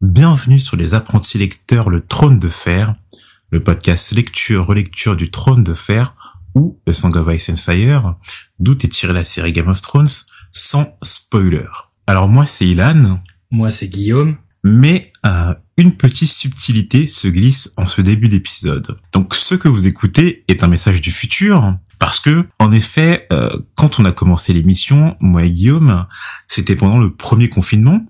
Bienvenue sur les apprentis lecteurs Le Trône de Fer, le podcast lecture-relecture du Trône de Fer ou The Song of Ice and Fire, d'où est tirée la série Game of Thrones, sans spoiler. Alors moi c'est Ilan. Moi c'est Guillaume. Mais euh, une petite subtilité se glisse en ce début d'épisode. Donc ce que vous écoutez est un message du futur, parce que en effet, euh, quand on a commencé l'émission, moi et Guillaume, c'était pendant le premier confinement.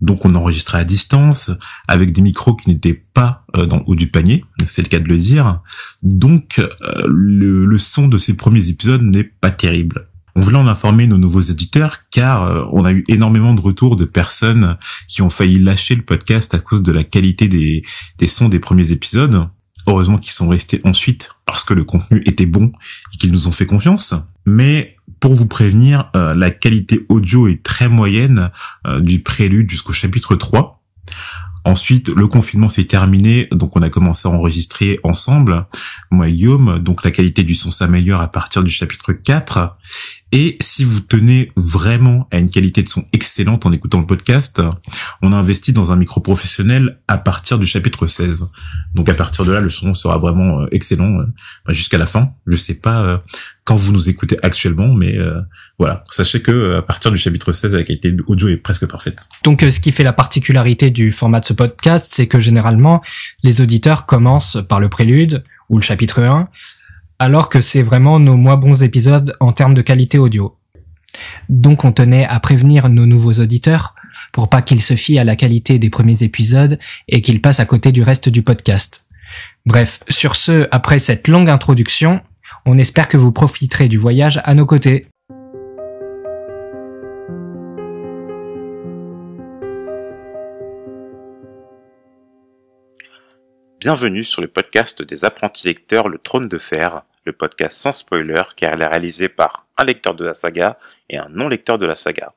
Donc on enregistrait à distance avec des micros qui n'étaient pas euh, dans le haut du panier, c'est le cas de le dire. Donc euh, le, son de ces premiers épisodes n'est pas terrible. On voulait en informer nos nouveaux éditeurs car euh, on a eu énormément de retours de personnes qui ont failli lâcher le podcast à cause de la qualité des, des sons des premiers épisodes. Heureusement qu'ils sont restés ensuite parce que le contenu était bon et qu'ils nous ont fait confiance. Mais pour vous prévenir, euh, la qualité audio est très moyenne euh, du prélude jusqu'au chapitre 3. Ensuite, le confinement s'est terminé, donc on a commencé à enregistrer ensemble, moi et Guillaume, donc la qualité du son s'améliore à partir du chapitre 4. Et si vous tenez vraiment à une qualité de son excellente en écoutant le podcast, on a investi dans un micro professionnel à partir du chapitre 16. Donc à partir de là, le son sera vraiment euh, excellent euh, jusqu'à la fin. Je sais pas euh, quand vous nous écoutez actuellement, mais voilà, sachez que à partir du chapitre 16, la qualité audio est presque parfaite. Donc ce qui fait la particularité du format de ce podcast, c'est que généralement, les auditeurs commencent par le prélude ou le chapitre 1, alors que c'est vraiment nos moins bons épisodes en termes de qualité audio. Donc on tenait à prévenir nos nouveaux auditeurs pour pas qu'ils se fient à la qualité des premiers épisodes et qu'ils passent à côté du reste du podcast. Bref, sur ce, après cette longue introduction, on espère que vous profiterez du voyage à nos côtés. Bienvenue sur le podcast des apprentis lecteurs Le Trône de Fer, le podcast sans spoiler car il est réalisé par un lecteur de la saga et un non-lecteur de la saga.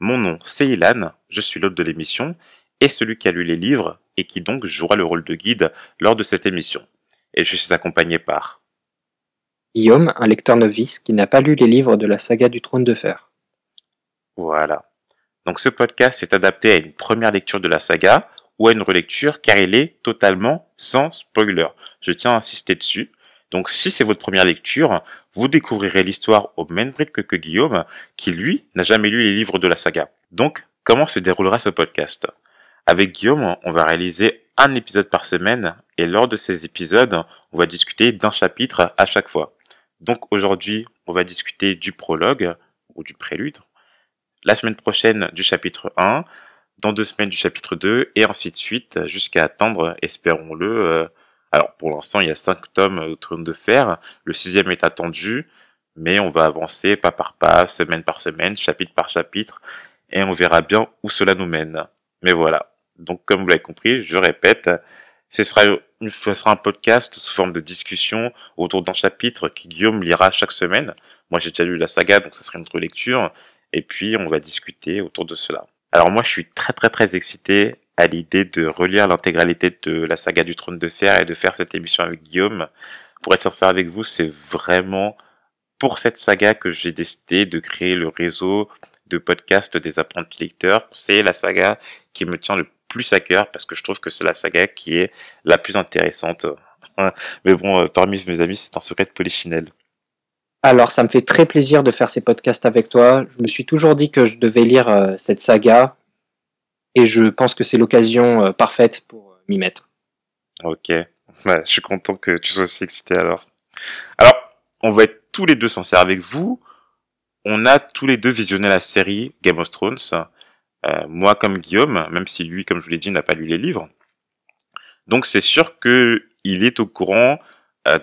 Mon nom c'est Ilan, je suis l'hôte de l'émission et celui qui a lu les livres et qui donc jouera le rôle de guide lors de cette émission. Et je suis accompagné par Guillaume, un lecteur novice qui n'a pas lu les livres de la saga du Trône de Fer. Voilà. Donc ce podcast est adapté à une première lecture de la saga ou à une relecture car il est totalement sans spoiler. Je tiens à insister dessus. Donc si c'est votre première lecture, vous découvrirez l'histoire au même rythme que Guillaume, qui lui n'a jamais lu les livres de la saga. Donc, comment se déroulera ce podcast? Avec Guillaume, on va réaliser un épisode par semaine, et lors de ces épisodes, on va discuter d'un chapitre à chaque fois. Donc aujourd'hui, on va discuter du prologue, ou du prélude, la semaine prochaine du chapitre 1, dans deux semaines du chapitre 2, et ainsi de suite, jusqu'à attendre, espérons-le, euh, alors pour l'instant il y a cinq tomes au trône de fer, le sixième est attendu, mais on va avancer pas par pas, semaine par semaine, chapitre par chapitre, et on verra bien où cela nous mène. Mais voilà. Donc comme vous l'avez compris, je répète, ce sera, ce sera un podcast sous forme de discussion autour d'un chapitre que Guillaume lira chaque semaine. Moi j'ai déjà lu la saga, donc ça sera une relecture, et puis on va discuter autour de cela. Alors moi je suis très très très excité à l'idée de relire l'intégralité de la saga du trône de fer et de faire cette émission avec Guillaume. Pour être sincère avec vous, c'est vraiment pour cette saga que j'ai décidé de créer le réseau de podcasts des apprentis lecteurs. C'est la saga qui me tient le plus à cœur parce que je trouve que c'est la saga qui est la plus intéressante. Mais bon, euh, parmi mes amis, c'est un secret de polichinelle. Alors, ça me fait très plaisir de faire ces podcasts avec toi. Je me suis toujours dit que je devais lire euh, cette saga et je pense que c'est l'occasion euh, parfaite pour euh, m'y mettre. Ok, je suis content que tu sois aussi excité alors. Alors, on va être tous les deux sincères avec vous. On a tous les deux visionné la série Game of Thrones. Moi comme Guillaume, même si lui, comme je vous l'ai dit, n'a pas lu les livres. Donc c'est sûr que il est au courant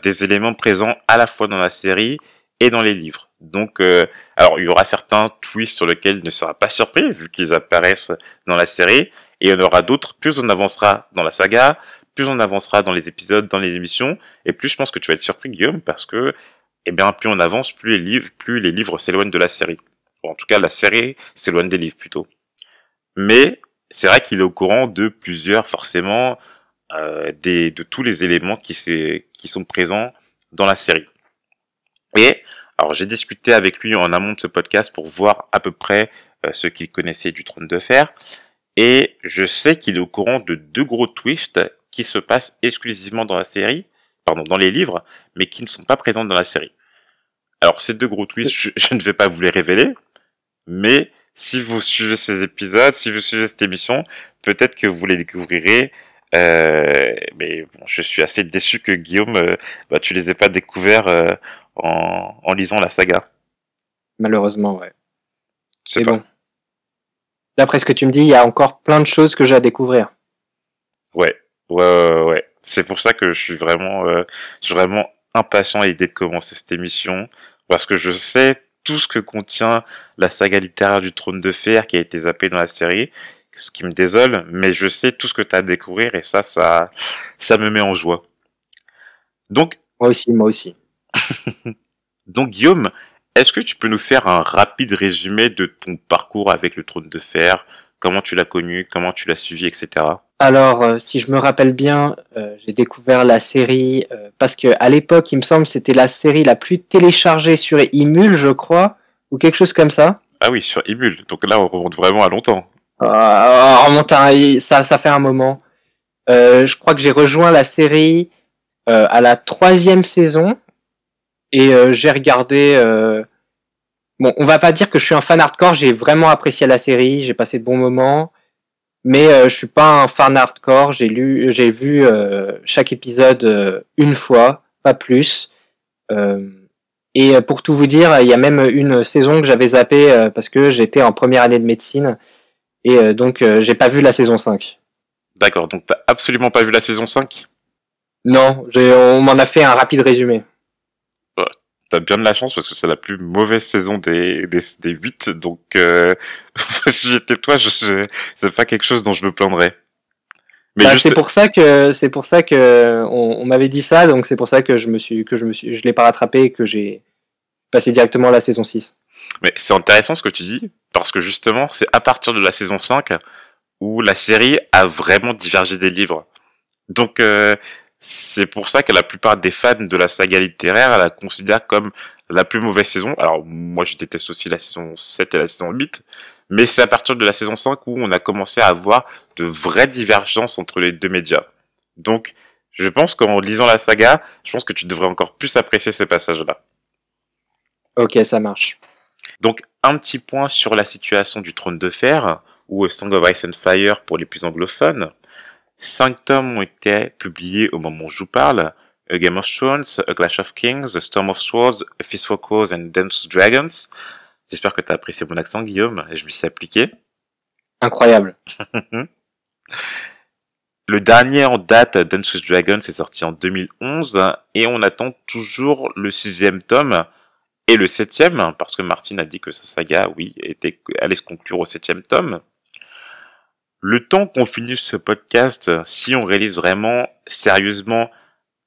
des éléments présents à la fois dans la série et dans les livres. Donc, euh, alors il y aura certains twists sur lesquels il ne sera pas surpris vu qu'ils apparaissent dans la série, et il y en aura d'autres. Plus on avancera dans la saga, plus on avancera dans les épisodes, dans les émissions, et plus je pense que tu vas être surpris, Guillaume, parce que, eh bien, plus on avance, plus les livres, plus les livres s'éloignent de la série. en tout cas, la série s'éloigne des livres plutôt. Mais c'est vrai qu'il est au courant de plusieurs, forcément, euh, des, de tous les éléments qui, qui sont présents dans la série. Et alors j'ai discuté avec lui en amont de ce podcast pour voir à peu près euh, ce qu'il connaissait du trône de fer. Et je sais qu'il est au courant de deux gros twists qui se passent exclusivement dans la série, pardon, dans les livres, mais qui ne sont pas présents dans la série. Alors ces deux gros twists, je, je ne vais pas vous les révéler, mais si vous suivez ces épisodes, si vous suivez cette émission, peut-être que vous les découvrirez. Euh, mais bon, je suis assez déçu que Guillaume, euh, bah, tu les aies pas découverts euh, en, en lisant la saga. Malheureusement, ouais. C'est bon. D'après ce que tu me dis, il y a encore plein de choses que j'ai à découvrir. Ouais, ouais, ouais, ouais. C'est pour ça que je suis vraiment, euh, je suis vraiment impatient à l'idée de commencer cette émission parce que je sais tout ce que contient la saga littéraire du Trône de Fer qui a été zappée dans la série, ce qui me désole, mais je sais tout ce que tu as à découvrir et ça, ça, ça me met en joie. Donc, Moi aussi, moi aussi. donc Guillaume, est-ce que tu peux nous faire un rapide résumé de ton parcours avec le Trône de Fer, comment tu l'as connu, comment tu l'as suivi, etc. Alors, euh, si je me rappelle bien, euh, j'ai découvert la série euh, parce que à l'époque, il me semble, c'était la série la plus téléchargée sur Emule, je crois, ou quelque chose comme ça. Ah oui, sur Emule. Donc là, on remonte vraiment à longtemps. On remonte à un- ça, ça fait un moment. Je crois que j'ai rejoint la série à la troisième saison et euh, j'ai regardé. euh, Bon, on va pas dire que je suis un fan hardcore. J'ai vraiment apprécié la série. J'ai passé de bons moments, mais euh, je suis pas un fan hardcore. J'ai lu, j'ai vu euh, chaque épisode euh, une fois, pas plus. Euh, et pour tout vous dire, il y a même une saison que j'avais zappée euh, parce que j'étais en première année de médecine et euh, donc euh, j'ai pas vu la saison 5. D'accord, donc t'as absolument pas vu la saison 5 Non, on m'en a fait un rapide résumé. T'as bien de la chance parce que c'est la plus mauvaise saison des, des, des 8, donc euh, si j'étais toi, je, je- c'est pas quelque chose dont je me plaindrais. Bah, juste, C'est pour ça que c'est pour ça que on, on m'avait dit ça, donc c'est pour ça que je me suis que je me suis je l'ai pas rattrapé et que j'ai passé directement à la saison 6. mais c'est intéressant ce que tu dis, parce que justement, c'est à partir de la saison 5 où la série a vraiment divergé des livres. Donc, euh, c'est pour ça que la plupart des fans de la saga littéraire la considèrent comme la plus mauvaise saison. Alors, moi, je déteste aussi la saison 7 et la saison 8, mais c'est à partir de la saison 5 où on a commencé à avoir de vraies divergences entre les deux médias. Donc, je pense qu'en lisant la saga, je pense que tu devrais encore plus apprécier ces passages-là. Ok, ça marche. Donc, un petit point sur la situation du Trône de Fer, ou Song of Ice and Fire pour les plus anglophones. Cinq tomes ont été publiés au moment où je vous parle. A Game of Thrones, A Clash of Kings, The Storm of Swords, A Feast for Cause and Dance of Dragons. J'espère que tu as apprécié mon accent, Guillaume, et je m'y suis appliqué. Incroyable. Le dernier en date, Dance with Dragons, est sorti en 2011, et on attend toujours le sixième tome et le septième, parce que Martin a dit que sa saga, oui, était, allait se conclure au septième tome. Le temps qu'on finisse ce podcast, si on réalise vraiment sérieusement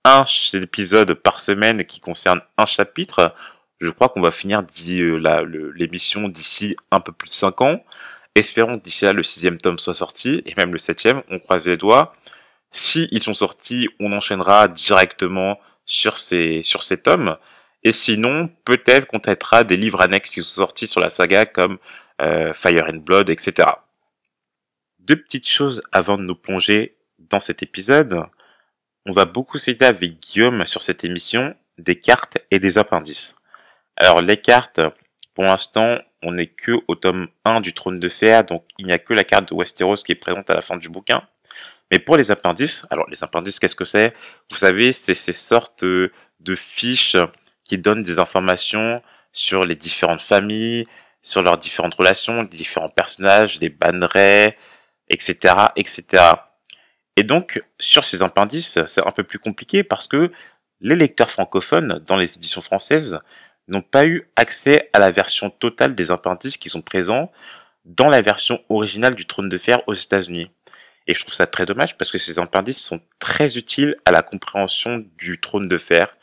un épisode par semaine qui concerne un chapitre, je crois qu'on va finir euh, l'émission d'ici un peu plus de 5 ans. Espérons que d'ici là le sixième tome soit sorti, et même le septième, on croise les doigts. Si ils sont sortis, on enchaînera directement sur ces, sur ces tomes. Et sinon, peut-être qu'on traitera des livres annexes qui sont sortis sur la saga comme euh, Fire and Blood, etc. Deux petites choses avant de nous plonger dans cet épisode. On va beaucoup s'aider avec Guillaume sur cette émission des cartes et des appendices. Alors les cartes, pour l'instant, on n'est que au tome 1 du Trône de Fer, donc il n'y a que la carte de Westeros qui est présente à la fin du bouquin. Mais pour les appendices, alors les appendices, qu'est-ce que c'est? Vous savez, c'est ces sortes de fiches qui donnent des informations sur les différentes familles, sur leurs différentes relations, les différents personnages, les bannerets, etc., etc. Et donc, sur ces appendices, c'est un peu plus compliqué parce que les lecteurs francophones dans les éditions françaises n'ont pas eu accès à la version totale des appendices qui sont présents dans la version originale du Trône de Fer aux États-Unis. Et je trouve ça très dommage parce que ces appendices sont très utiles à la compréhension du Trône de Fer.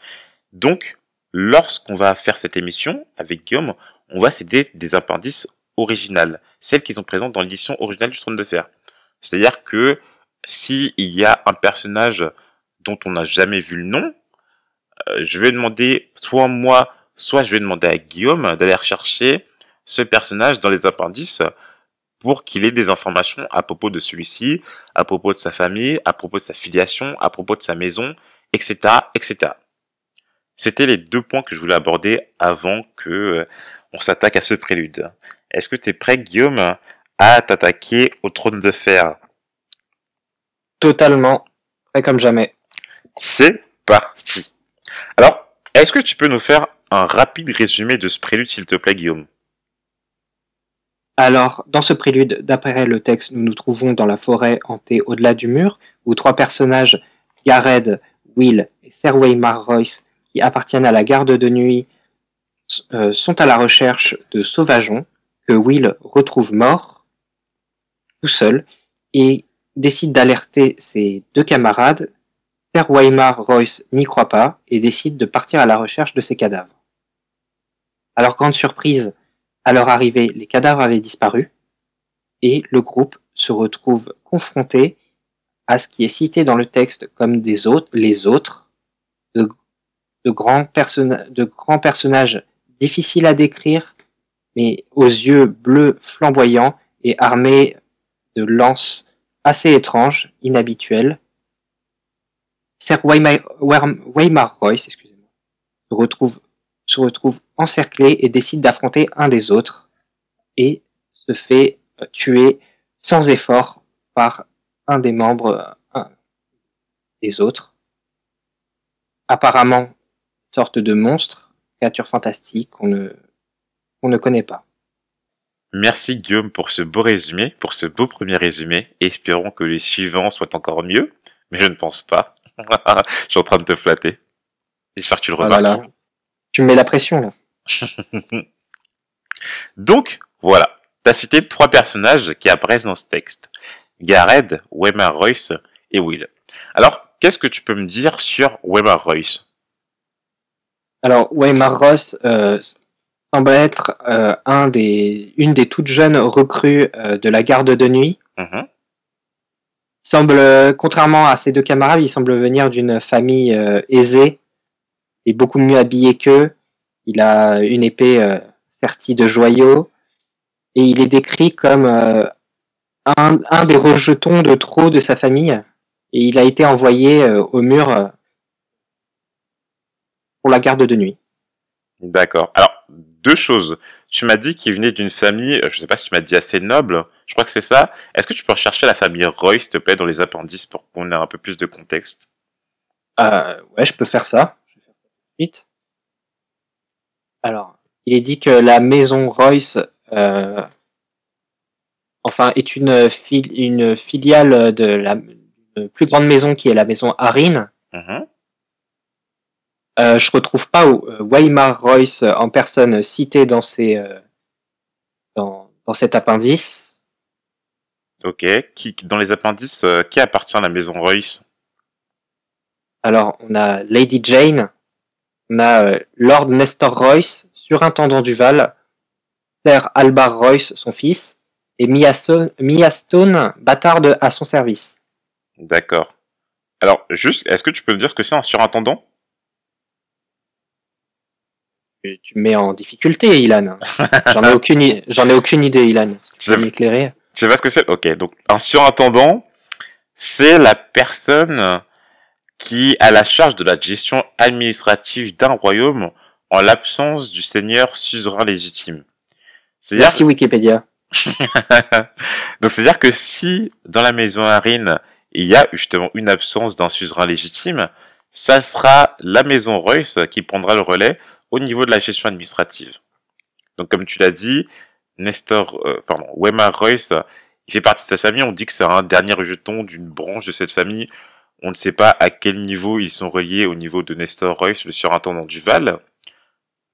Donc, lorsqu'on va faire cette émission avec Guillaume, on va s'aider des appendices originales, celles qui sont présentes dans l'édition originale du Trône de Fer. C'est-à-dire que si y a un personnage dont on n'a jamais vu le nom, euh, je vais demander, soit moi, soit je vais demander à Guillaume d'aller rechercher ce personnage dans les appendices pour qu'il ait des informations à propos de celui-ci, à propos de sa famille, à propos de sa filiation, à propos de sa maison, etc., etc. C'était les deux points que je voulais aborder avant que euh, on s'attaque à ce prélude. Est-ce que tu es prêt, Guillaume, à t'attaquer au trône de fer? Totalement. Prêt comme jamais. C'est parti. Alors, est-ce que tu peux nous faire un rapide résumé de ce prélude, s'il te plaît, Guillaume? Alors, dans ce prélude, d'après le texte, nous nous trouvons dans la forêt hantée au-delà du mur, où trois personnages, Jared, Will et Sir Royce, qui appartiennent à la garde de nuit, euh, sont à la recherche de sauvageons que Will retrouve morts, tout seul, et décide d'alerter ses deux camarades. Sir Waymar Royce n'y croit pas et décide de partir à la recherche de ces cadavres. À leur grande surprise, à leur arrivée, les cadavres avaient disparu et le groupe se retrouve confronté à ce qui est cité dans le texte comme des autres, les autres, de grands personnages difficiles à décrire, mais aux yeux bleus flamboyants et armés de lances assez étranges, inhabituelles. Sir Waymar, Royce, se retrouve, encerclé et décide d'affronter un des autres et se fait euh, tuer sans effort par un des membres un des autres. Apparemment, sorte de monstre, créature fantastique qu'on ne, qu'on ne connaît pas. Merci Guillaume pour ce beau résumé, pour ce beau premier résumé. Espérons que les suivants soient encore mieux, mais je ne pense pas. je suis en train de te flatter. J'espère que tu le Ah remarques. Tu me mets la pression là. Donc, voilà. T'as cité trois personnages qui apparaissent dans ce texte. Gareth, Weimar Royce et Will. Alors, qu'est-ce que tu peux me dire sur Weimar Royce? Alors, Waymar Ross euh, semble être euh, un des, une des toutes jeunes recrues euh, de la garde de nuit. Mhm. Semble, contrairement à ses deux camarades, il semble venir d'une famille euh, aisée et beaucoup mieux habillé qu'eux. Il a une épée sertie de joyaux et il est décrit comme un, un des rejetons de trop de sa famille. Et il a été envoyé au mur pour la garde de nuit. D'accord. Alors, deux choses. Tu m'as dit qu'il venait d'une famille, euh, je sais pas si tu m'as dit assez noble, je crois que c'est ça. Est-ce que tu peux rechercher la famille Royce, s'il te plaît, dans les appendices pour qu'on ait un peu plus de contexte? Euh, ouais, je peux faire ça. Je vais faire ça tout de suite. Alors, il est dit que la maison Royce, euh, enfin, est une, fil- une filiale de la une plus grande maison qui est la maison Harin. Mhm. Euh, je retrouve pas euh, Weimar Royce en personne cité dans ces euh, dans, dans cet appendice. Ok. Qui, dans les appendices, euh, qui appartient à la maison Royce Alors, on a Lady Jane, on a euh, Lord Nestor Royce, surintendant du Val, Sir Albar Royce, son fils, et Mia Stone, Mia Stone, bâtarde à son service. D'accord. Alors, juste, est-ce que tu peux me dire ce que c'est un surintendant? Tu tu me mets en difficulté, Ilan. J'en ai aucune, j'en ai aucune idée, Ilan. Tu peux Je- m'éclairer Tu sais pas ce que c'est? Ok, donc un surintendant, c'est la personne qui a la charge de la gestion administrative d'un royaume en l'absence du seigneur suzerain légitime. C'est-à-dire Merci Wikipédia. Donc c'est-à-dire que si dans la maison Harin il y a justement une absence d'un suzerain légitime, ça sera la maison Royce qui prendra le relais au niveau de la gestion administrative. Donc comme tu l'as dit, Nestor, euh, pardon, Royce, il fait partie de cette famille. On dit que c'est un dernier rejeton d'une branche de cette famille. On ne sait pas à quel niveau ils sont reliés au niveau de Nestor Royce, le surintendant du Val.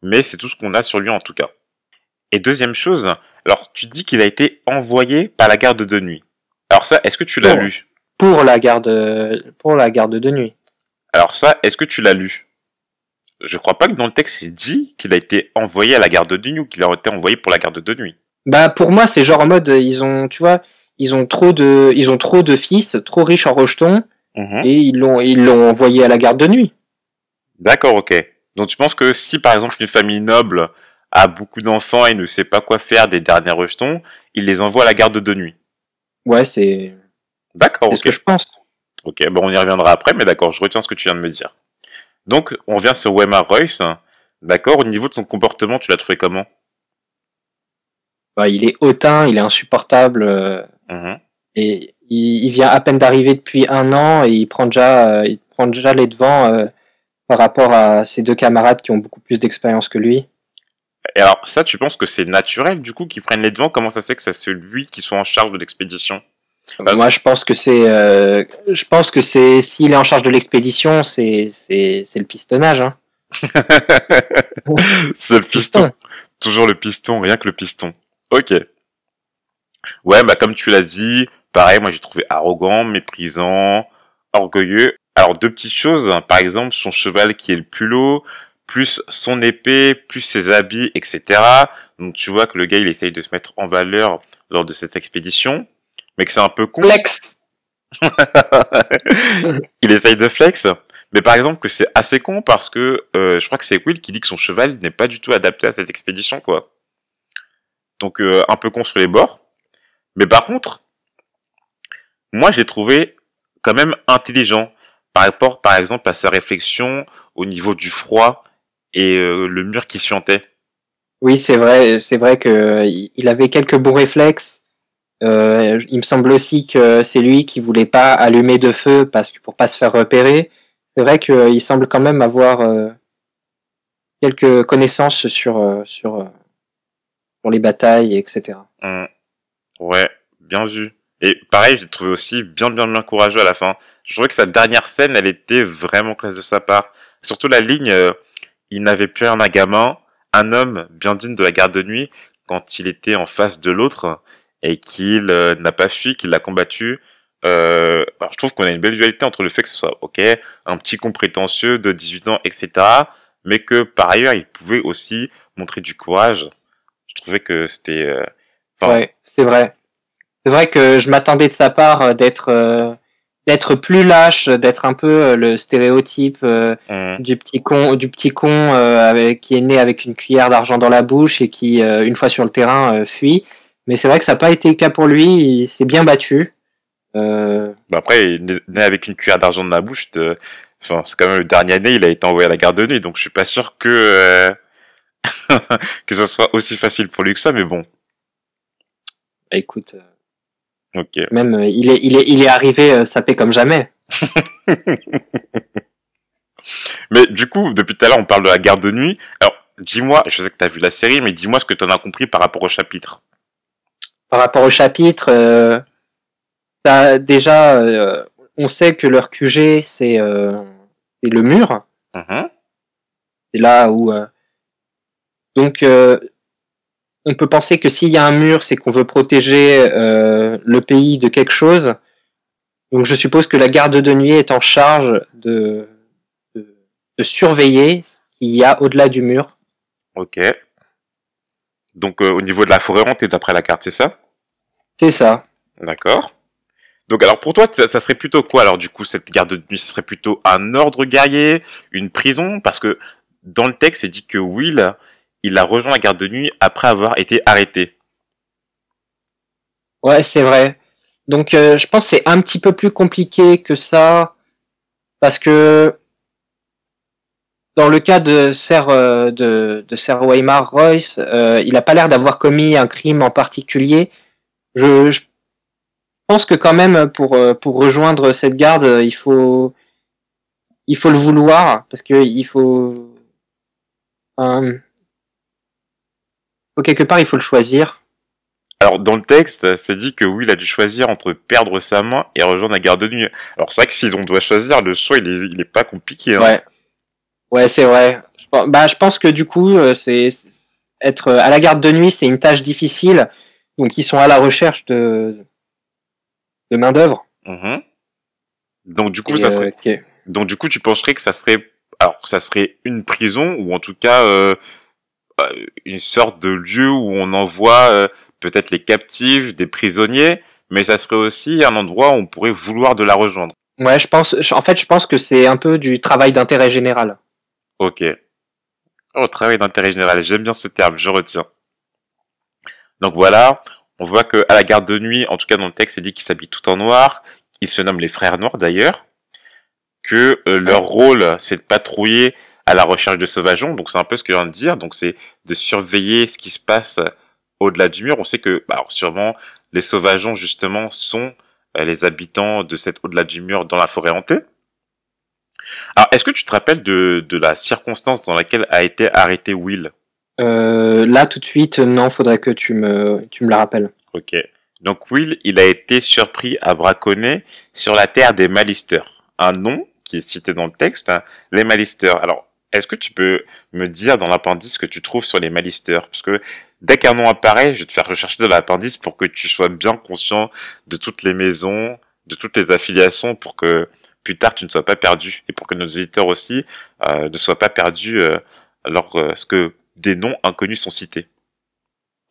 Mais c'est tout ce qu'on a sur lui en tout cas. Et deuxième chose, alors tu dis qu'il a été envoyé par la garde de nuit. Alors ça, est-ce que tu l'as lu? Pour la garde, pour la garde de nuit. Alors ça, est-ce que tu l'as lu? Je crois pas que dans le texte il dit qu'il a été envoyé à la garde de nuit ou qu'il a été envoyé pour la garde de nuit. Bah pour moi c'est genre en mode ils ont tu vois ils ont trop de ils ont trop de fils trop riches en rejetons Mhm. et ils l'ont ils l'ont envoyé à la garde de nuit. D'accord, ok. Donc tu penses que si par exemple une famille noble a beaucoup d'enfants et ne sait pas quoi faire des derniers rejetons, il les envoie à la garde de nuit? Ouais, c'est D'accord, c'est ok. ce que je pense. Ok, bon, on y reviendra après, mais d'accord, je retiens ce que tu viens de me dire. Donc, on vient sur Weimar Royce. D'accord, au niveau de son comportement, tu l'as trouvé comment? Bah, il est hautain, il est insupportable. euh, Mhm. et il, il vient à peine d'arriver depuis un an et il prend déjà, euh, il prend déjà les devants euh, par rapport à ses deux camarades qui ont beaucoup plus d'expérience que lui. Et alors, ça, tu penses que c'est naturel, du coup, qu'ils prennent les devants? Comment ça se fait que c'est celui qui soit en charge de l'expédition? Bah, Moi, je pense que c'est, euh, je pense que c'est, s'il est en charge de l'expédition, c'est, c'est, c'est le pistonnage. Hein. C'est le piston. Toujours le piston, rien que le piston. Ok. Ouais, bah comme tu l'as dit, pareil, moi j'ai trouvé arrogant, méprisant, orgueilleux. Alors deux petites choses, hein. par exemple son cheval qui est le plus lot, plus son épée, plus ses habits, etc. Donc tu vois que le gars il essaye de se mettre en valeur lors de cette expédition, mais que c'est un peu con. Flex. il essaye de flex. Mais par exemple que c'est assez con parce que euh, je crois que c'est Will qui dit que son cheval n'est pas du tout adapté à cette expédition quoi. Donc euh, un peu con sur les bords. Mais par contre, moi j'ai trouvé quand même intelligent par rapport par exemple à sa réflexion au niveau du froid et euh, le mur qui chantait. Oui, c'est vrai, c'est vrai que il avait quelques bons réflexes. Euh, il me semble aussi que c'est lui qui voulait pas allumer de feu parce que pour pas se faire repérer. C'est vrai qu'il semble quand même avoir euh, quelques connaissances sur euh, sur euh, les batailles, etc. Hum. Ouais, bien vu. Et pareil, j'ai trouvé aussi bien bien bien courageux à la fin. Je trouvais que sa dernière scène, elle était vraiment classe de sa part. Surtout la ligne, euh, il n'avait plus un gamin, un homme bien digne de la garde de nuit quand il était en face de l'autre et qu'il euh, n'a pas fui, qu'il l'a combattu. Euh, alors je trouve qu'on a une belle dualité entre le fait que ce soit ok, un petit con prétentieux de 18 ans, etc. Mais que par ailleurs, il pouvait aussi montrer du courage. Je trouvais que c'était euh, Enfin, Ouais, c'est vrai. C'est vrai que je m'attendais de sa part euh, d'être euh, d'être plus lâche, d'être un peu euh, le stéréotype euh, hum, du petit con, du petit con euh, avec, qui est né avec une cuillère d'argent dans la bouche et qui, euh, une fois sur le terrain, fuit. Mais c'est vrai que ça n'a pas été le cas pour lui. Il s'est bien battu. Euh, Bah après, il est né avec une cuillère d'argent dans la bouche. De... Enfin, c'est quand même le dernier année, il a été envoyé à la garde de nuit, donc je suis pas sûr que euh, que ça soit aussi facile pour lui que ça, mais bon, bah, écoute, euh, ok. même euh, il est, il est, il est arrivé euh, sapé comme jamais. Mais du coup, depuis tout à l'heure, on parle de la garde de nuit. Alors, dis-moi, je sais que t'as vu la série, mais dis-moi ce que t'en as compris par rapport au chapitre. Par rapport au chapitre, euh, t'as- déjà, euh, on sait que leur QG c'est euh, c'est le mur. Mhm. C'est là où euh, donc euh, on peut penser que s'il y a un mur, c'est qu'on veut protéger euh, le pays de quelque chose. Donc je suppose que la garde de nuit est en charge de, de, de surveiller ce qu'il y a au-delà du mur. Ok. Donc, euh, au niveau de la forêt hantée, d'après la carte, c'est ça C'est ça. D'accord. Donc alors pour toi, ça, ça serait plutôt quoi alors du coup cette garde de nuit? Ce serait plutôt un ordre guerrier, une prison? Parce que dans le texte, c'est dit que Will, il a rejoint la garde de nuit après avoir été arrêté. Ouais, c'est vrai. Donc euh, je pense que c'est un petit peu plus compliqué que ça parce que dans le cas de Sir euh, de, de Sir Weimar Royce, euh, il a pas l'air d'avoir commis un crime en particulier. Je, je pense que quand même pour euh, pour rejoindre cette garde, il faut il faut le vouloir parce que il faut euh, faut quelque part il faut le choisir. Alors dans le texte, c'est dit que Will a dû choisir entre perdre sa main et rejoindre la garde de nuit. Alors c'est vrai que si on doit choisir, le choix il est, il est pas compliqué. Hein. Ouais. Ouais, c'est vrai. Je bah, je pense que du coup, euh, c'est être à la garde de nuit, c'est une tâche difficile. Donc, ils sont à la recherche de de main d'œuvre. Mhm. Donc du coup, Et, ça euh, serait... ok. donc du coup, tu penserais que ça serait, alors ça serait une prison ou en tout cas euh, euh, une sorte de lieu où on envoie euh, peut-être les captifs, des prisonniers, mais ça serait aussi un endroit où on pourrait vouloir de la rejoindre. Ouais, je pense. En fait, je pense que c'est un peu du travail d'intérêt général. Ok. Oh, travail d'intérêt général, j'aime bien ce terme, je retiens. Donc voilà, on voit que à la garde de nuit, en tout cas dans le texte, c'est dit qu'ils s'habillent tout en noir. Ils se nomment les frères noirs d'ailleurs. Que euh, leur rôle, c'est de patrouiller à la recherche de sauvageons. Donc c'est un peu ce que je viens de dire. Donc c'est de surveiller ce qui se passe au-delà du mur. On sait que, bah, alors sûrement, les sauvageons justement sont euh, les habitants de cette au-delà du mur dans la forêt hantée. Alors, est-ce que tu te rappelles de, de la circonstance dans laquelle a été arrêté Will? Euh, là, tout de suite, non, faudrait que tu me, tu me la rappelles. Ok. Donc Will, il a été surpris à braconner sur la terre des Malister. Un nom qui est cité dans le texte, hein, les Malister. Alors, est-ce que tu peux me dire dans l'appendice ce que tu trouves sur les Malister Parce que dès qu'un nom apparaît, je vais te faire rechercher dans l'appendice pour que tu sois bien conscient de toutes les maisons, de toutes les affiliations, pour que plus tard tu ne sois pas perdu et pour que nos éditeurs aussi euh, ne soient pas perdus euh, lorsque des noms inconnus sont cités.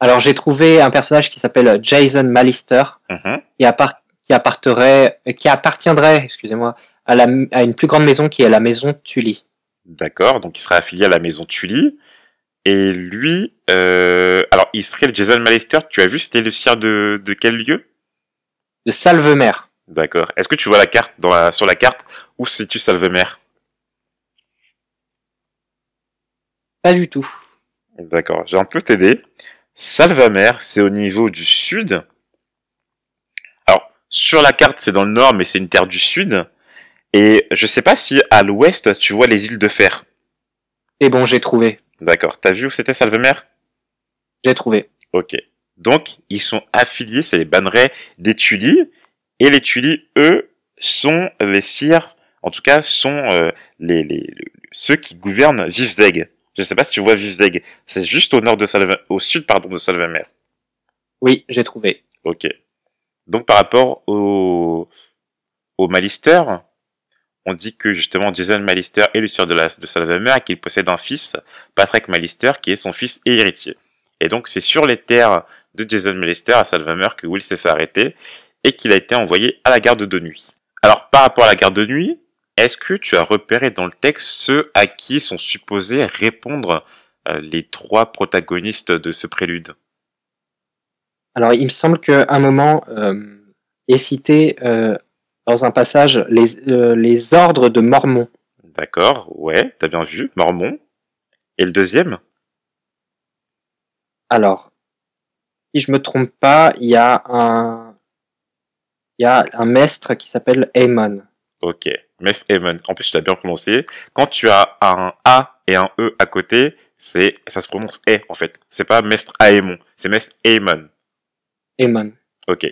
Alors, j'ai trouvé un personnage qui s'appelle Jason Malister, Mhm. qui, appart- qui, apparterait, qui appartiendrait, excusez-moi, à, la, à une plus grande maison qui est la maison Tully. D'accord, donc il sera affilié à la maison Tully. Et lui, euh, alors il serait le Jason Malister, tu as vu, c'était le sire de, de quel lieu? De Salvemer. D'accord. Est-ce que tu vois la carte dans la, sur la carte où se situe Salvemer Pas du tout. D'accord, j'ai un peu t'aider. Salvamer, c'est au niveau du sud. Alors, sur la carte, c'est dans le nord, mais c'est une terre du sud. Et je sais pas si à l'ouest, tu vois les îles de fer. Et bon, j'ai trouvé. D'accord. T'as vu où c'était Salvemer J'ai trouvé. Ok. Donc, ils sont affiliés, c'est les bannerets des Tully. Et les Tully, eux, sont les sires, en tout cas, sont euh, les, les, les- ceux qui gouvernent Vivzeg. Je sais pas si tu vois Vivzeg. C'est juste au nord de Salve, au sud, pardon, de Salvemer. Oui, j'ai trouvé. Ok. Donc, par rapport au, au Malister, on dit que justement Jason Malister est le sire de, la, de Salvemer et qu'il possède un fils, Patrick Malister, qui est son fils et héritier. Et donc, c'est sur les terres de Jason Malister à Salvemer que Will s'est fait arrêter et qu'il a été envoyé à la garde de nuit. Alors, par rapport à la garde de nuit, est-ce que tu as repéré dans le texte ceux à qui sont supposés répondre euh, les trois protagonistes de ce prélude? Alors, il me semble qu'à un moment euh, est cité euh, dans un passage les, les ordres de Mormon. D'accord, ouais, t'as bien vu, Mormon. Et le deuxième? Alors, si je me trompe pas, il y a un, il y a un maître qui s'appelle Aemon. Ok, Mess Aemon. En plus, tu l'as bien prononcé. Quand tu as un A et un E à côté, c'est, ça se prononce E, en fait. C'est pas Mestre Aemon, c'est Mestre Aemon. Aemon. Ok.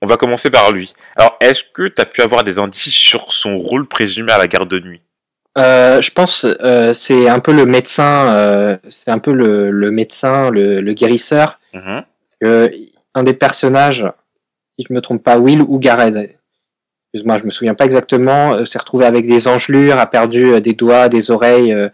On va commencer par lui. Alors, est-ce que tu as pu avoir des indices sur son rôle présumé à la garde de nuit? Euh, je pense euh, c'est un peu le médecin, euh, c'est un peu le, le médecin, le, le guérisseur. Mhm. Euh, un des personnages, si je me trompe pas, Will ou Gareth. Excuse-moi, je me souviens pas exactement. euh, s'est retrouvé avec des engelures, a perdu euh, des doigts, des oreilles euh,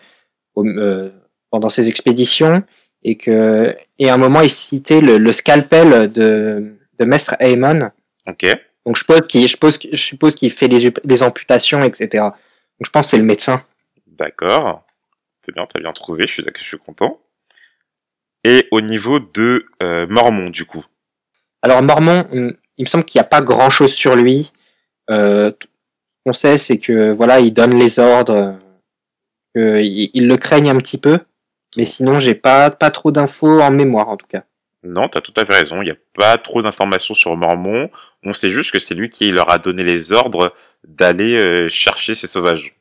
au- euh, pendant ses expéditions, et que et à un moment il citait le, le scalpel de de Maître Aemon. Ok. Donc je suppose qu'il je suppose, je suppose qu'il fait des, des amputations, etc. Donc je pense que c'est le médecin. D'accord. C'est bien, t'as bien trouvé, je suis, d'accord, je suis content. Et au niveau de euh, Mormon, du coup? Alors Mormon, hum, il me semble qu'il n'y a pas grand chose sur lui. Euh, qu'on sait, c'est que voilà, il donne les ordres, euh, il, le craignent un petit peu, mais sinon j'ai pas pas trop d'infos en mémoire en tout cas. Non, t'as tout à fait raison. Il n'y a pas trop d'informations sur Mormon. On sait juste que c'est lui qui leur a donné les ordres d'aller euh, chercher ces sauvages.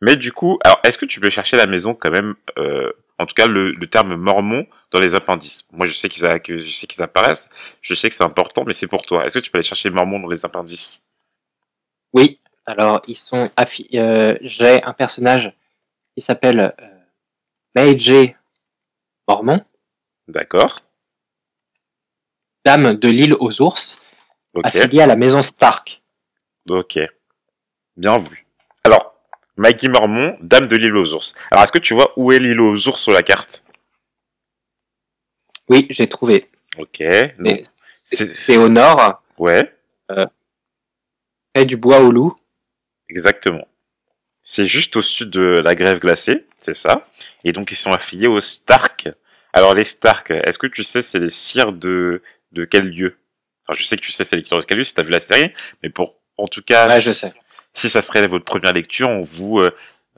Mais du coup, alors est-ce que tu peux chercher la maison quand même, euh, en tout cas le, le terme Mormon dans les appendices Moi, je sais qu'ils que je sais qu'ils apparaissent. Je sais que c'est important, mais c'est pour toi. Est-ce que tu peux aller chercher Mormon dans les appendices? Oui, alors ils sont affi- euh, j'ai un personnage qui s'appelle euh, Meiji Mormon, D'accord. dame de l'île aux ours, Ok. affiliée à la maison Stark. Ok. Bien vu. Maggie Mormon, dame de l'île aux ours. Alors, est-ce que tu vois où est l'île aux ours sur la carte? Oui, j'ai trouvé. Ok. C'est- au nord, Ouais, près du bois au loup. exactement. C'est juste au sud de la grève glacée. C'est ça. Et donc ils sont affiliés aux Stark. Alors les Stark, est-ce que tu sais c'est les sires de de quel lieu? Alors je sais que tu sais c'est les sires de quel lieu si t'as vu la série, mais pour en tout cas, Ouais, je sais. Si ça serait votre première lecture, on vous euh,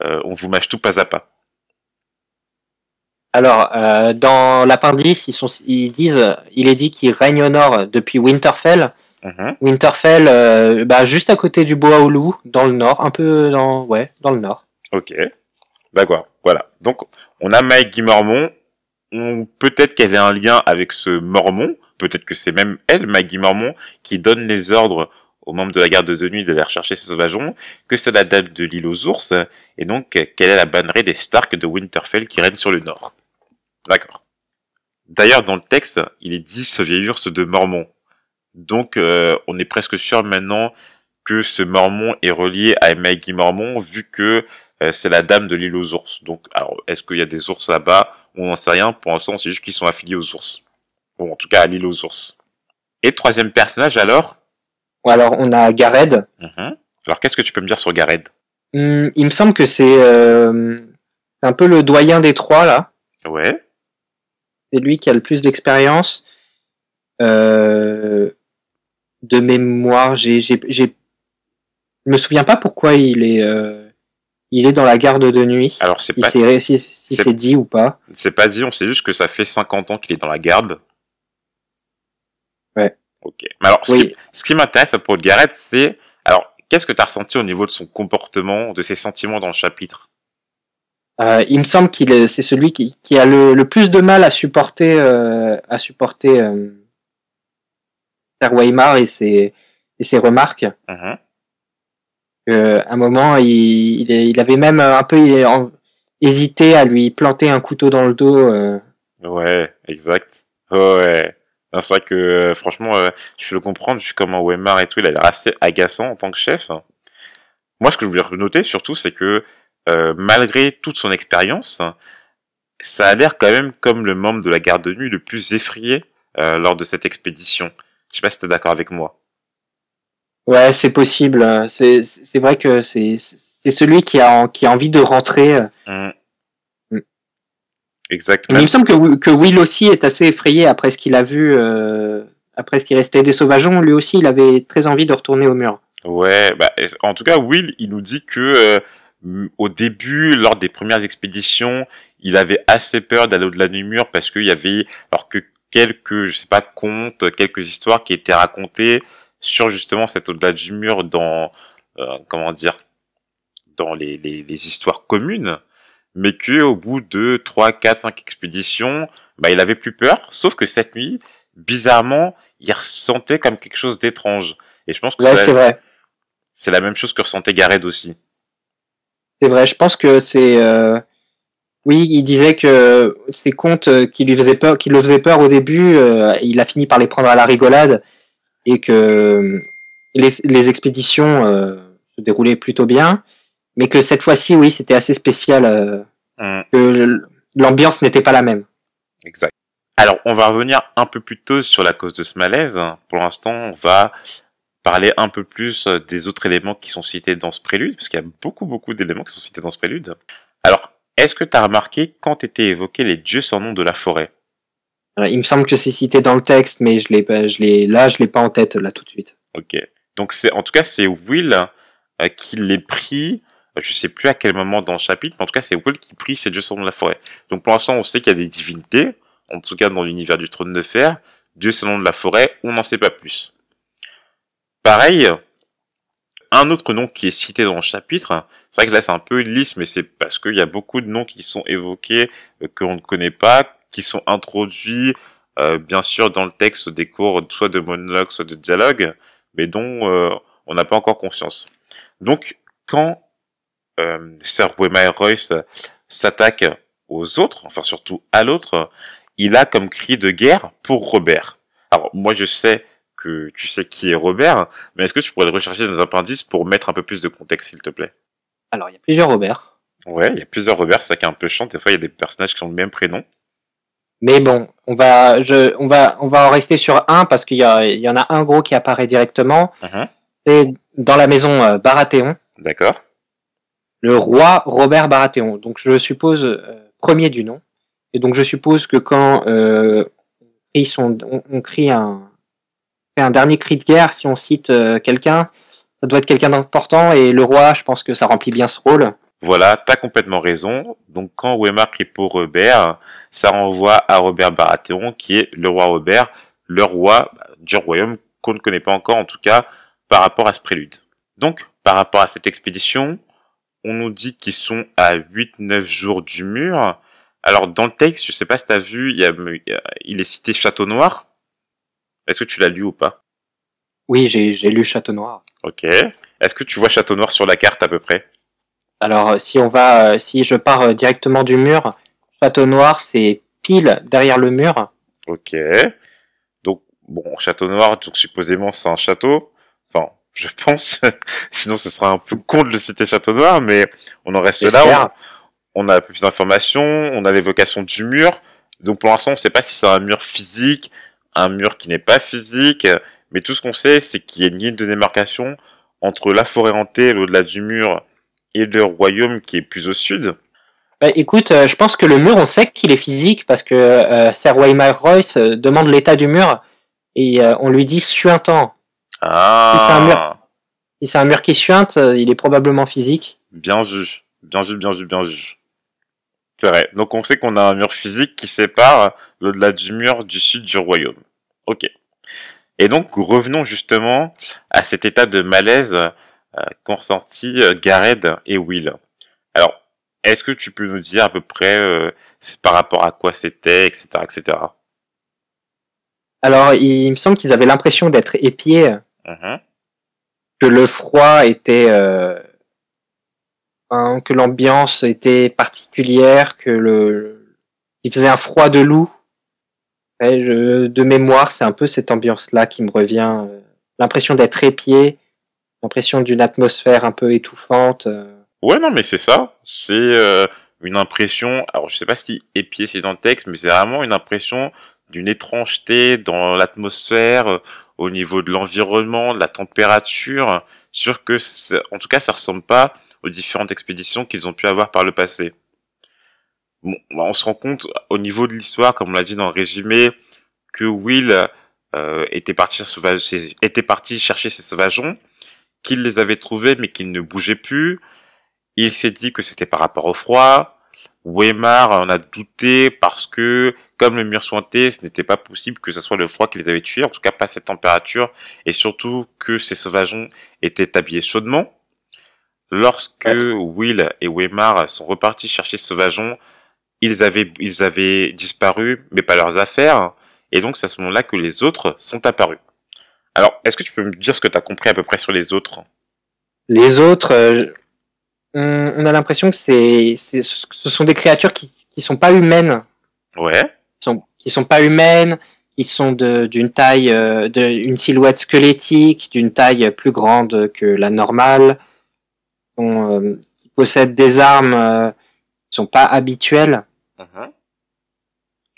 euh, on vous mâche tout pas à pas. Alors, euh, dans l'appendice, ils, sont, ils disent, il est dit qu'il règne au nord depuis Winterfell. Mhm. Winterfell, euh, bah, juste à côté du bois au loup, dans le nord, un peu dans, ouais, dans le nord. Ok. D'accord. Voilà. Donc on a Maggie Mormon. On peut-être qu'elle a un lien avec ce Mormon. Peut-être que c'est même elle, Maggie Mormon, qui donne les ordres aux membres de la garde de nuit d'aller rechercher ces sauvageons, que c'est la dame de l'île aux ours, et donc quelle est la bannerie des Stark de Winterfell qui règne sur le nord. D'accord. D'ailleurs, dans le texte, il est dit ce vieil ours de Mormon. Donc, euh, on est presque sûr maintenant que ce Mormon est relié à Maggie Mormon, vu que euh, c'est la dame de l'île aux ours. Donc, alors, est-ce qu'il y a des ours là-bas? On n'en sait rien. Pour l'instant, c'est juste qu'ils sont affiliés aux ours. Bon, en tout cas, à l'île aux ours. Et troisième personnage, alors alors, on a Gared. Mhm. Alors, qu'est-ce que tu peux me dire sur Gared? Hum, il me semble que c'est euh, un peu le doyen des trois, là. Ouais. C'est lui qui a le plus d'expérience. Euh, de mémoire, j'ai, j'ai, j'ai, je me souviens pas pourquoi il est, euh, il est dans la garde de nuit. Alors, c'est pas, si, si c'est- c'est dit ou pas. c'est pas dit, on sait juste que ça fait 50 ans qu'il est dans la garde. Ouais. Ok. Mais alors, ce Oui. qui, ce qui m'intéresse à propos de Gareth, c'est, alors, qu'est-ce que tu as ressenti au niveau de son comportement, de ses sentiments dans le chapitre? Euh, il me semble qu'il est, c'est celui qui, qui a le, le plus de mal à supporter, euh, à supporter euh, Sir Weimar et ses, et ses remarques. Euh, à un moment, il, il, avait même un peu il est en- hésité à lui planter un couteau dans le dos. euh. Ouais, exact. Ouais. C'est vrai que euh, franchement, euh, je peux le comprendre, vu comment Weimar et tout, il a l'air assez agaçant en tant que chef. Moi, ce que je voulais noter surtout, c'est que euh, malgré toute son expérience, ça a l'air quand même comme le membre de la garde de nuit le plus effrayé euh, lors de cette expédition. Je sais pas si t'es d'accord avec moi. Ouais, c'est possible. C'est, vrai que c'est, c'est celui qui a, qui a envie de rentrer. euh. Exact. Mais il me semble que, que Will aussi est assez effrayé après ce qu'il a vu, euh, après ce qui restait des sauvageons. Lui aussi, il avait très envie de retourner au mur. Ouais, bah, en tout cas, Will, il nous dit que euh, au début, lors des premières expéditions, il avait assez peur d'aller au-delà du mur parce qu'il y avait, alors que quelques, je sais pas, contes, quelques histoires qui étaient racontées sur justement cet au-delà du mur dans, euh, comment dire, dans les, les, les histoires communes, mais que au bout de 3, 4, 5 expéditions, bah, il avait plus peur, sauf que cette nuit, bizarrement, il ressentait comme quelque chose d'étrange. Et je pense que Ouais, c'est vrai. c'est la même chose que ressentait Gareth aussi. C'est vrai. Je pense que c'est. euh, Oui, il disait que ces contes qui lui faisaient peur, qui le faisaient peur au début, euh, il a fini par les prendre à la rigolade et que les, les expéditions euh, se déroulaient plutôt bien, mais que cette fois-ci, oui, c'était assez spécial. euh, Hum, que l'ambiance n'était pas la même. exact. Alors, on va revenir un peu plus tôt sur la cause de ce malaise. Pour l'instant, on va parler un peu plus euh, des autres éléments qui sont cités dans ce prélude, parce qu'il y a beaucoup, beaucoup d'éléments qui sont cités dans ce prélude. Alors, est-ce que tu as remarqué quand étaient évoqués les dieux sans nom de la forêt? Euh, Il me semble que c'est cité dans le texte, mais je l'ai, pas- je l'ai, là, je l'ai pas en tête là tout de suite. Ok. Donc, c'est en tout cas, c'est Will qui les pris. Je sais plus à quel moment dans le chapitre, mais en tout cas, c'est Will qui prie ces dieux nom de la forêt. Donc, pour l'instant, on sait qu'il y a des divinités, en tout cas dans l'univers du trône de fer. Dieu sans nom de la forêt, on n'en sait pas plus. Pareil, un autre nom qui est cité dans le chapitre, c'est vrai que là c'est un peu lisse, mais c'est parce qu'il y a beaucoup de noms qui sont évoqués, euh, que l'on ne connaît pas, qui sont introduits, euh, bien sûr, dans le texte des cours, soit de monologue, soit de dialogue, mais dont euh, on n'a pas encore conscience. Donc, quand euh, Sir Weimar Royce s'attaque aux autres, enfin surtout à l'autre, il a comme cri de guerre pour Robert. Alors, moi je sais que tu sais qui est Robert, mais est-ce que tu pourrais le rechercher dans les appendices pour mettre un peu plus de contexte, s'il te plaît? Alors, il y a plusieurs Robert. Ouais, il y a plusieurs Robert, c'est ça qui est un peu chiant. Des fois, il y a des personnages qui ont le même prénom. Mais bon, on va, je, on va, on va en rester sur un parce qu'il y, a, il y en a un gros qui apparaît directement. Mhm. C'est dans la maison euh, Baratheon. D'accord le roi Robert Baratheon. Donc je suppose euh, premier du nom. Et donc je suppose que quand euh, on, on, crie un, un dernier cri de guerre, si on cite euh, quelqu'un, ça doit être quelqu'un d'important. Et le roi, je pense que ça remplit bien ce rôle. Voilà, t'as complètement raison. Donc quand Weimar crie pour Robert, ça renvoie à Robert Baratheon, qui est le roi Robert, le roi du royaume qu'on ne connaît pas encore, en tout cas par rapport à ce prélude. Donc, par rapport à cette expédition, on nous dit qu'ils sont à 8-9 jours du mur. Alors, dans le texte, je sais pas si t'as vu, il, y a, il est cité Château Noir. Est-ce que tu l'as lu ou pas? Oui, j'ai lu Château Noir. Ok. Est-ce que tu vois Château Noir sur la carte à peu près? Alors, si on va, si je pars directement du mur, Château Noir, c'est pile derrière le mur. Ok. Donc, bon, Château Noir, donc supposément c'est un château je pense. Sinon, ce sera un peu con de le citer Château Noir, mais on en reste là. On, on, a plus d'informations, on a l'évocation du mur. Donc pour l'instant, on ne sait pas si c'est un mur physique, un mur qui n'est pas physique, mais tout ce qu'on sait, c'est qu'il y a une ligne de démarcation entre la forêt hantée, l'au-delà du mur, et le royaume qui est plus au sud. Bah, écoute, euh, je pense que le mur, on sait qu'il est physique parce que euh, Sir Waymar Royce euh, demande l'état du mur et euh, on lui dit suintant. Ah. Si c'est un mur, si c'est un mur qui suinte, euh, il est probablement physique. Bien vu, bien vu, bien vu, bien vu. C'est vrai. Donc on sait qu'on a un mur physique qui sépare l'au-delà du mur du sud du royaume. Ok. Et donc revenons justement à cet état de malaise euh, qu'ont ressenti euh, Gareth et Will. Alors, est-ce que tu peux nous dire à peu près euh, par rapport à quoi c'était, etc., etc. Alors, il me semble qu'ils avaient l'impression d'être épiés Mhm. que le froid était euh, hein, que l'ambiance était particulière, que le il faisait un froid de loup. Je, de mémoire, c'est un peu cette ambiance-là qui me revient. euh, l'impression d'être épié, l'impression d'une atmosphère un peu étouffante. euh. Ouais, non, mais c'est ça. C'est euh, une impression. Alors, je sais pas si épié c'est dans le texte, mais c'est vraiment une impression d'une étrangeté dans l'atmosphère, au niveau de l'environnement, de la température. Sûr que, en tout cas, ça ressemble pas aux différentes expéditions qu'ils ont pu avoir par le passé. Bon, bah, on se rend compte au niveau de l'histoire, comme on l'a dit dans le résumé, que Will euh, était parti était parti chercher ses sauvageons, qu'il les avait trouvés mais qu'ils ne bougeaient plus. Il s'est dit que c'était par rapport au froid. Weimar en a douté parce que, comme le mur sointé, ce n'était pas possible que ce soit le froid qui les avait tués, en tout cas pas cette température, et surtout que ces sauvageons étaient habillés chaudement. Lorsque Will et Weimar sont repartis chercher ces sauvageons, ils avaient, ils avaient disparu, mais pas leurs affaires, et donc c'est à ce moment-là que les autres sont apparus. Alors, est-ce que tu peux me dire ce que tu as compris à peu près sur les autres? Les autres, euh, on, on a l'impression que c'est, c'est, ce sont des créatures qui, qui sont pas humaines, Ouais, sont, qui sont pas humaines, qui sont de, d'une taille, euh, de, une silhouette squelettique, d'une taille plus grande que la normale, sont, euh, qui possèdent des armes euh, qui sont pas habituelles,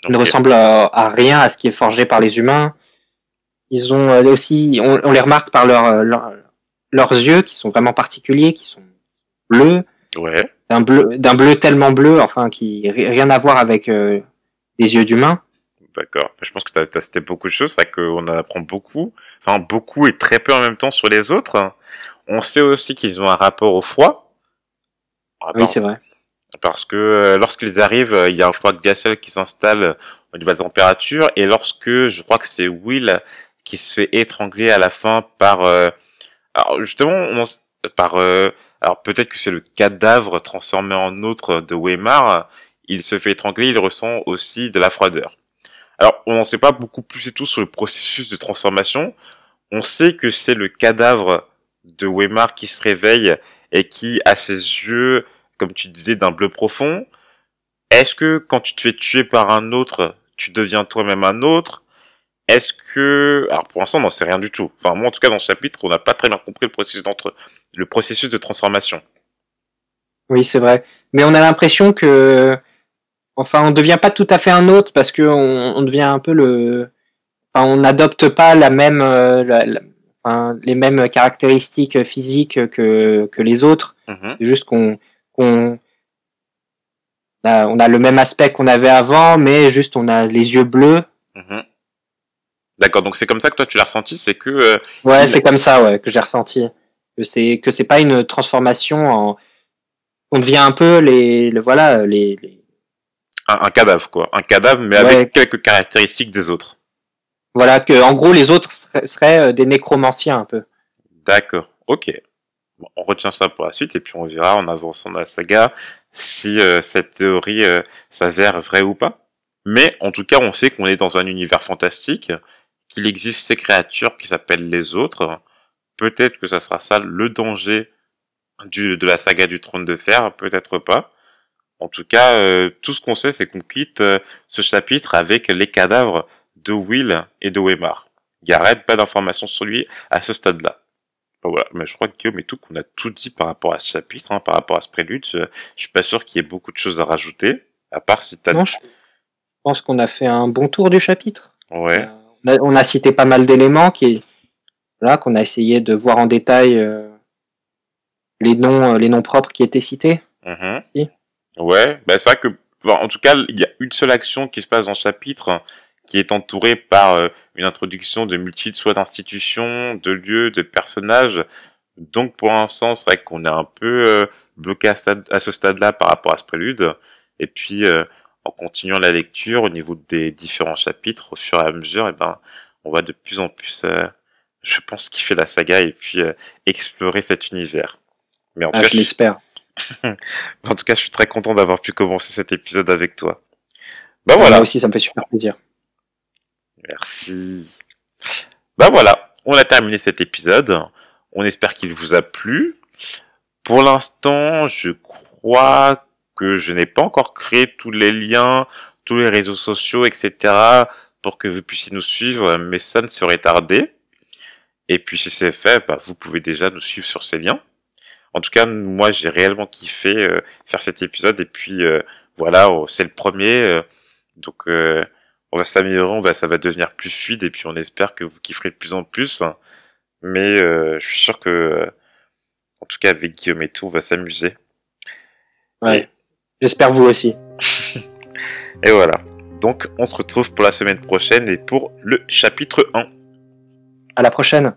qui ne ressemblent à, à rien à ce qui est forgé par les humains. Ils ont euh, aussi, on, on les remarque par leur, euh, leur- leurs yeux qui sont vraiment particuliers, qui sont bleus, Ouais, d'un bleu, d'un bleu tellement bleu, enfin qui ri- rien à voir avec euh, les yeux d'humain. d'accord. Je pense que tu as, cité beaucoup de choses, c'est qu'on en apprend beaucoup. Enfin, beaucoup et très peu en même temps sur les autres. On sait aussi qu'ils ont un rapport au froid. Un Oui, c'est vrai. Parce que euh, lorsqu'ils arrivent, euh, il y a un froid glacial qui s'installe euh, au niveau de la température. Et lorsque, je crois que c'est Will qui se fait étrangler à la fin par... euh, alors justement, on par... euh, alors peut-être que c'est le cadavre transformé en autre de Weimar. Il se fait étrangler, il ressent aussi de la froideur. Alors, on n'en sait pas beaucoup plus et tout sur le processus de transformation. On sait que c'est le cadavre de Weimar qui se réveille et qui a ses yeux comme tu disais, d'un bleu profond. Est-ce que quand tu te fais tuer par un autre, tu deviens toi-même un autre? Est-ce que... Alors pour l'instant, on n'en sait rien du tout. Enfin, moi, en tout cas, dans ce chapitre, on n'a pas très bien compris le processus, d'entre... le processus de transformation. Oui, c'est vrai. Mais on a l'impression que, enfin, on devient pas tout à fait un autre parce que on, devient un peu le, enfin, on n'adopte pas la même, euh, la- la- enfin, les mêmes caractéristiques physiques que que les autres. Mhm. C'est juste qu'on on a, on a le même aspect qu'on avait avant, mais juste on a les yeux bleus. Mhm. D'accord, donc c'est comme ça que toi tu l'as ressenti, c'est que euh, Ouais, Il- c'est comme ça, ouais, que j'ai ressenti. Que c'est que c'est pas une transformation en. On devient un peu les, le- voilà, les, les- un, un cadavre quoi, un cadavre mais Ouais. avec quelques caractéristiques des autres. voilà que en gros les autres seraient, seraient, euh, des nécromanciens un peu. D'accord, ok. Bon, on retient ça pour la suite et puis on verra en avançant dans la saga si euh, cette théorie euh, s'avère vraie ou pas. Mais en tout cas, on sait qu'on est dans un univers fantastique, qu'il existe ces créatures qui s'appellent les autres. Peut-être que ça sera ça le danger du, de la saga du trône de fer, peut-être pas. En tout cas, euh, tout ce qu'on sait, c'est qu'on quitte euh, ce chapitre avec les cadavres de Will et de Weimar. Il n'y a rien, pas d'informations sur lui à ce stade-là. Bon, voilà, mais je crois que Guillaume et tout, qu'on a tout dit par rapport à ce chapitre, hein, par rapport à ce prélude. Je, je suis pas sûr qu'il y ait beaucoup de choses à rajouter, à part si t'as... Non, je pense qu'on a fait un bon tour du chapitre. Ouais, Euh, on, a, on a cité pas mal d'éléments qui, voilà, qu'on a essayé de voir en détail euh, les noms, euh, les noms propres qui étaient cités. mhm. Si. Ouais, bah c'est vrai que, bon, en tout cas, il y a une seule action qui se passe dans le chapitre, hein, qui est entourée par euh, une introduction de multitudes soit d'institutions, de lieux, de personnages. Donc pour l'instant, c'est vrai qu'on est un peu euh, bloqué à, stade- à ce stade-là par rapport à ce prélude. Et puis, euh, en continuant la lecture au niveau des différents chapitres, au fur et à mesure, et ben, on va de plus en plus, je pense, kiffer la saga et puis explorer cet univers. Mais en Ah, tout cas, je l'espère. en tout cas, je suis très content d'avoir pu commencer cet épisode avec toi. Bah Moi voilà, aussi, ça me fait super plaisir. merci. Bah voilà, on a terminé cet épisode. On espère qu'il vous a plu. Pour l'instant, je crois que je n'ai pas encore créé tous les liens, tous les réseaux sociaux, etc. pour que vous puissiez nous suivre, mais ça ne serait tardé. Et puis si c'est fait, bah, vous pouvez déjà nous suivre sur ces liens. En tout cas, moi j'ai réellement kiffé euh, faire cet épisode et puis euh, voilà, oh, c'est le premier, euh, donc euh, on va s'améliorer, on va, ça va devenir plus fluide et puis on espère que vous kifferez de plus en plus. Mais euh, je suis sûr que, euh, en tout cas avec Guillaume et tout, on va s'amuser. Ouais. J'espère vous aussi. Et voilà. Donc on se retrouve pour la semaine prochaine et pour le chapitre 1. À la prochaine.